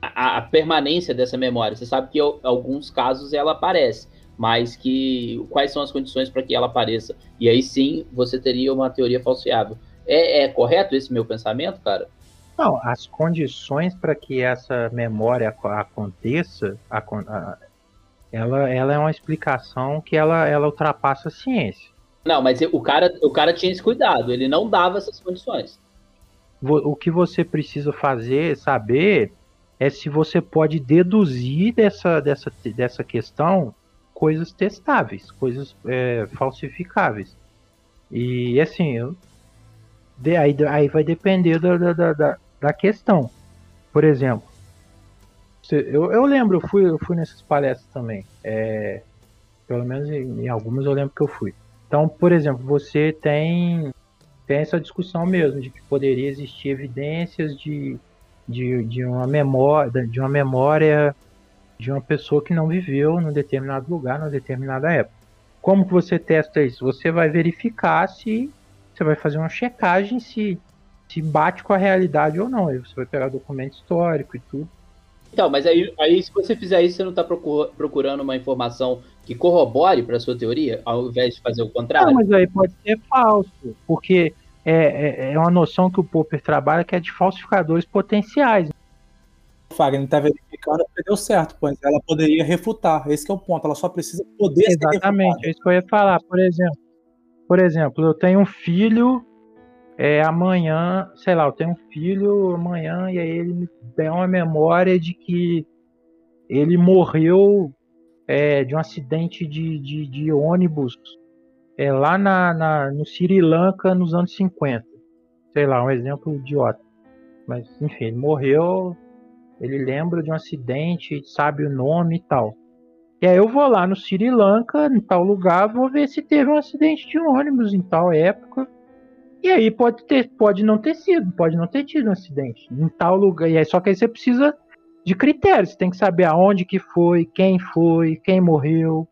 a, a permanência dessa memória. Você sabe que em alguns casos ela aparece, mas que quais são as condições para que ela apareça? E aí sim você teria uma teoria falseável. É, é correto esse meu pensamento, cara? Não, as condições para que essa memória aconteça, ela, ela é uma explicação que ela, ela ultrapassa a ciência. Não, mas o cara, o cara tinha esse cuidado, ele não dava essas condições. O que você precisa fazer, saber, é se você pode deduzir dessa, dessa, dessa questão coisas testáveis, coisas é, falsificáveis. E assim, eu, aí, aí vai depender da, da, da, da questão. Por exemplo, eu, eu lembro, eu fui, eu fui nessas palestras também. É, pelo menos em, em algumas eu lembro que eu fui. Então, por exemplo, você tem, tem essa discussão mesmo de que poderia existir evidências de, de, de, uma memória, de uma memória de uma pessoa que não viveu num determinado lugar, numa determinada época. Como que você testa isso? Você vai verificar se você vai fazer uma checagem se, se bate com a realidade ou não. Aí você vai pegar documento histórico e tudo. Então, mas aí, aí se você fizer isso, você não está procurando uma informação que corrobore para sua teoria, ao invés de fazer o contrário? Não, mas aí pode ser falso, porque é, é, é uma noção que o Popper trabalha que é de falsificadores potenciais. O Fagner está verificando que deu certo, pois ela poderia refutar. Esse é o ponto. Ela só precisa poder Exatamente, é isso que eu ia falar. Por exemplo, por exemplo, eu tenho um filho é, amanhã, sei lá, eu tenho um filho amanhã e aí ele me tem uma memória de que ele morreu é, de um acidente de, de, de ônibus é, lá na, na, no Sri Lanka nos anos 50. Sei lá, um exemplo idiota. Mas, enfim, ele morreu, ele lembra de um acidente, sabe o nome e tal. E aí eu vou lá no Sri Lanka, em tal lugar, vou ver se teve um acidente de ônibus em tal época. E aí pode ter, pode não ter sido, pode não ter tido um acidente em tal lugar. E aí só que aí você precisa de critérios, você tem que saber aonde que foi, quem foi, quem morreu.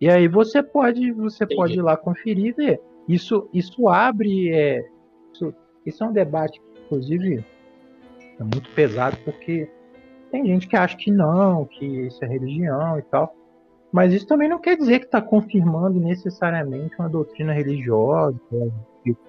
E aí você pode, você Entendi. pode ir lá conferir e ver. Isso, isso abre, é, isso, isso é um debate, inclusive, é muito pesado porque tem gente que acha que não, que isso é religião e tal. Mas isso também não quer dizer que está confirmando necessariamente uma doutrina religiosa.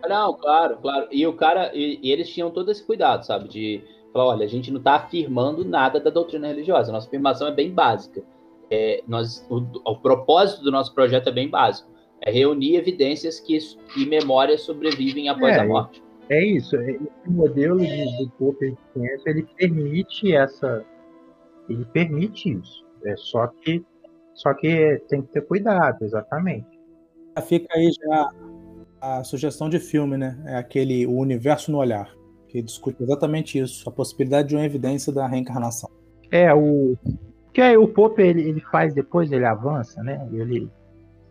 Não, claro, claro. E o cara, e, e eles tinham todo esse cuidado, sabe? De falar, olha, a gente não está afirmando nada da doutrina religiosa. Nossa afirmação é bem básica. É, nós, o, o, propósito do nosso projeto é bem básico. É reunir evidências que, que memórias sobrevivem após é, a morte. É isso. É, esse modelo de, do Popper de ciência, ele permite essa... Ele permite isso. É só que só que tem que ter cuidado, exatamente. Fica aí já a sugestão de filme, né? É aquele O Universo no Olhar, que discute exatamente isso, a possibilidade de uma evidência da reencarnação. É, o que aí o Popper ele, ele faz depois, ele avança, né? Ele,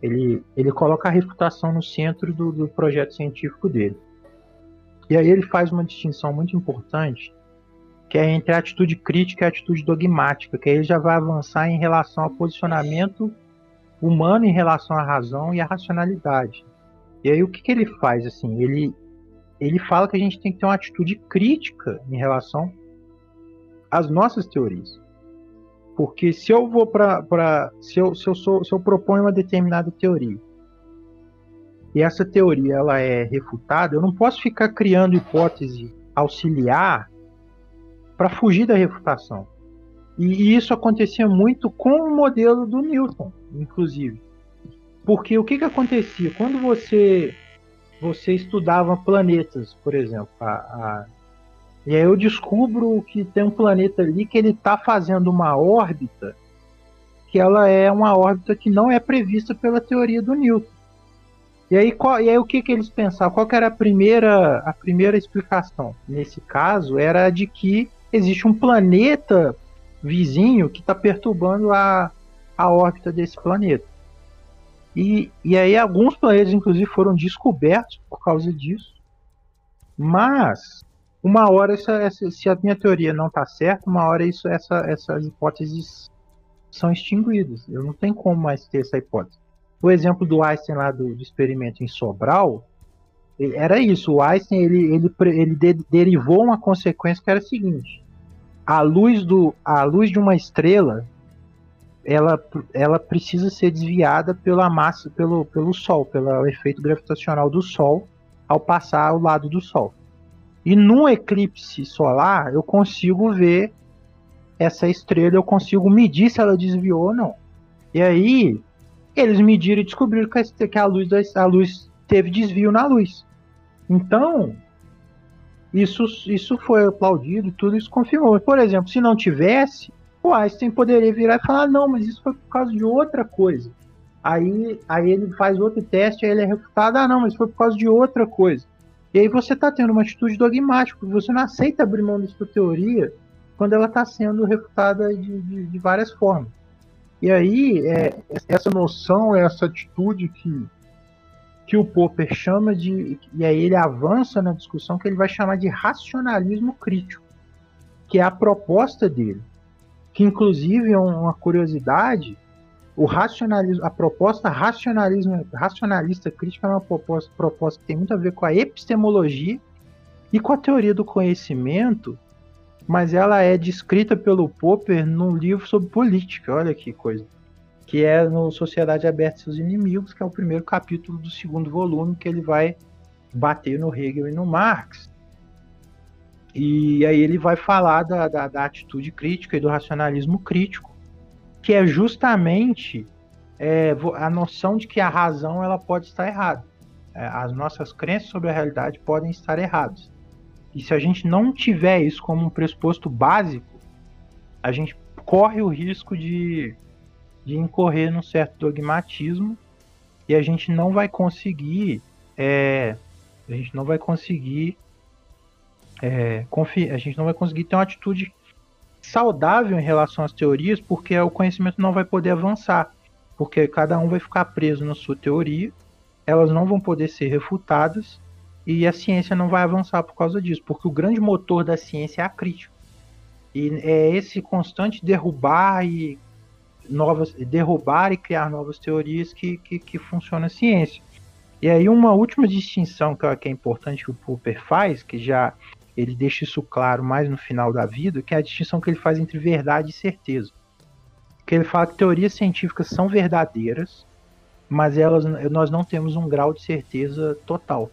ele, ele coloca a refutação no centro do, do projeto científico dele. E aí ele faz uma distinção muito importante que é entre a atitude crítica e a atitude dogmática, que aí ele já vai avançar em relação ao posicionamento humano em relação à razão e à racionalidade. E aí o que, que ele faz assim? Ele ele fala que a gente tem que ter uma atitude crítica em relação às nossas teorias. Porque se eu vou para se eu, se eu sou se eu proponho uma determinada teoria e essa teoria ela é refutada, eu não posso ficar criando hipótese auxiliar para fugir da refutação. E isso acontecia muito com o modelo do Newton, inclusive. Porque o que, que acontecia? Quando você você estudava planetas, por exemplo, a, a, e aí eu descubro que tem um planeta ali que ele está fazendo uma órbita que ela é uma órbita que não é prevista pela teoria do Newton. E aí, qual, e aí o que, que eles pensavam? Qual era a primeira, a primeira explicação? Nesse caso, era de que existe um planeta vizinho que está perturbando a, a órbita desse planeta. E, e aí alguns planetas, inclusive, foram descobertos por causa disso. Mas, uma hora, essa, essa, se a minha teoria não está certa, uma hora isso, essa, essas hipóteses são extinguidas. Eu não tenho como mais ter essa hipótese. O exemplo do Einstein lá do, do experimento em Sobral, era isso. O Einstein ele, ele, ele de, derivou uma consequência que era a seguinte: a luz do a luz de uma estrela ela, ela precisa ser desviada pela massa pelo, pelo sol pelo efeito gravitacional do sol ao passar ao lado do Sol. E num eclipse solar, eu consigo ver essa estrela, eu consigo medir se ela desviou ou não. E aí, eles mediram e descobriram que a luz, a luz teve desvio na luz. Então, isso, isso foi aplaudido, tudo isso confirmou. Por exemplo, se não tivesse, o Einstein poderia virar e falar: não, mas isso foi por causa de outra coisa. Aí, aí ele faz outro teste, aí ele é refutado: ah, não, mas foi por causa de outra coisa. E aí você está tendo uma atitude dogmática, você não aceita abrir mão da sua teoria quando ela está sendo refutada de, de, de, várias formas. E aí, é, essa noção, essa atitude que, que o Popper chama de. E aí ele avança na discussão que ele vai chamar de racionalismo crítico, que é a proposta dele. Que, inclusive, é uma curiosidade o racionalismo, a proposta racionalismo, racionalista crítica é uma proposta, proposta que tem muito a ver com a epistemologia e com a teoria do conhecimento, mas ela é descrita pelo Popper num livro sobre política, olha que coisa. Que é no Sociedade Aberta e seus Inimigos, que é o primeiro capítulo do segundo volume, que ele vai bater no Hegel e no Marx. E aí ele vai falar da, da, da atitude crítica e do racionalismo crítico que é justamente é, a noção de que a razão ela pode estar errada. É, as nossas crenças sobre a realidade podem estar erradas. E se a gente não tiver isso como um pressuposto básico, a gente corre o risco de, de incorrer num certo dogmatismo e a gente não vai conseguir é, a gente não vai conseguir é, a gente não vai conseguir ter uma atitude saudável em relação às teorias, porque o conhecimento não vai poder avançar, porque cada um vai ficar preso na sua teoria, elas não vão poder ser refutadas e a ciência não vai avançar por causa disso, porque o grande motor da ciência é a crítica. E é esse constante derrubar e novas derrubar e criar novas teorias que, que, que funciona a ciência. E aí uma última distinção que, que é importante que o Popper faz, que já ele deixa isso claro mais no final da vida, que é a distinção que ele faz entre verdade e certeza. Que ele fala que teorias científicas são verdadeiras, mas elas, nós não temos um grau de certeza total.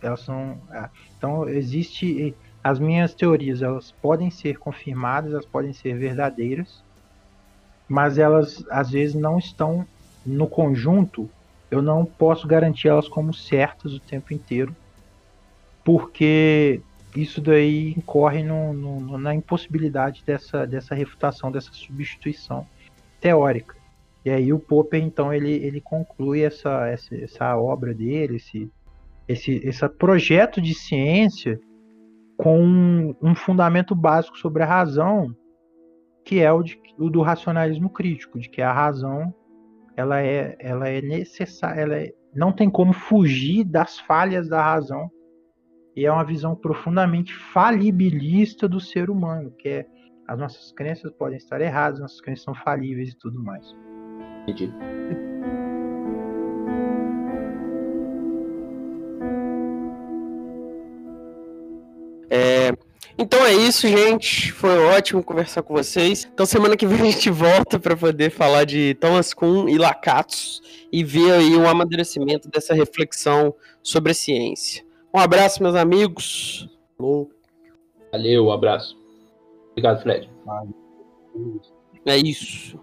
Elas são, é, então existe as minhas teorias, elas podem ser confirmadas, elas podem ser verdadeiras, mas elas às vezes não estão no conjunto. Eu não posso garantir elas como certas o tempo inteiro, porque isso daí incorre no, no, na impossibilidade dessa, dessa refutação, dessa substituição teórica. E aí o Popper, então, ele, ele conclui essa, essa, essa obra dele, esse, esse, esse projeto de ciência com um, um fundamento básico sobre a razão, que é o, de, o, do racionalismo crítico, de que a razão ela é, ela é necessária, ela é, não tem como fugir das falhas da razão e é uma visão profundamente falibilista do ser humano, que é as nossas crenças podem estar erradas, nossas crenças são falíveis e tudo mais. Entendi. É, então é isso, gente. Foi ótimo conversar com vocês. Então semana que vem a gente volta para poder falar de Thomas Kuhn e Lakatos e ver aí o amadurecimento dessa reflexão sobre a ciência. Um abraço, meus amigos. Falou. Valeu, um abraço. Obrigado, Fred. É isso.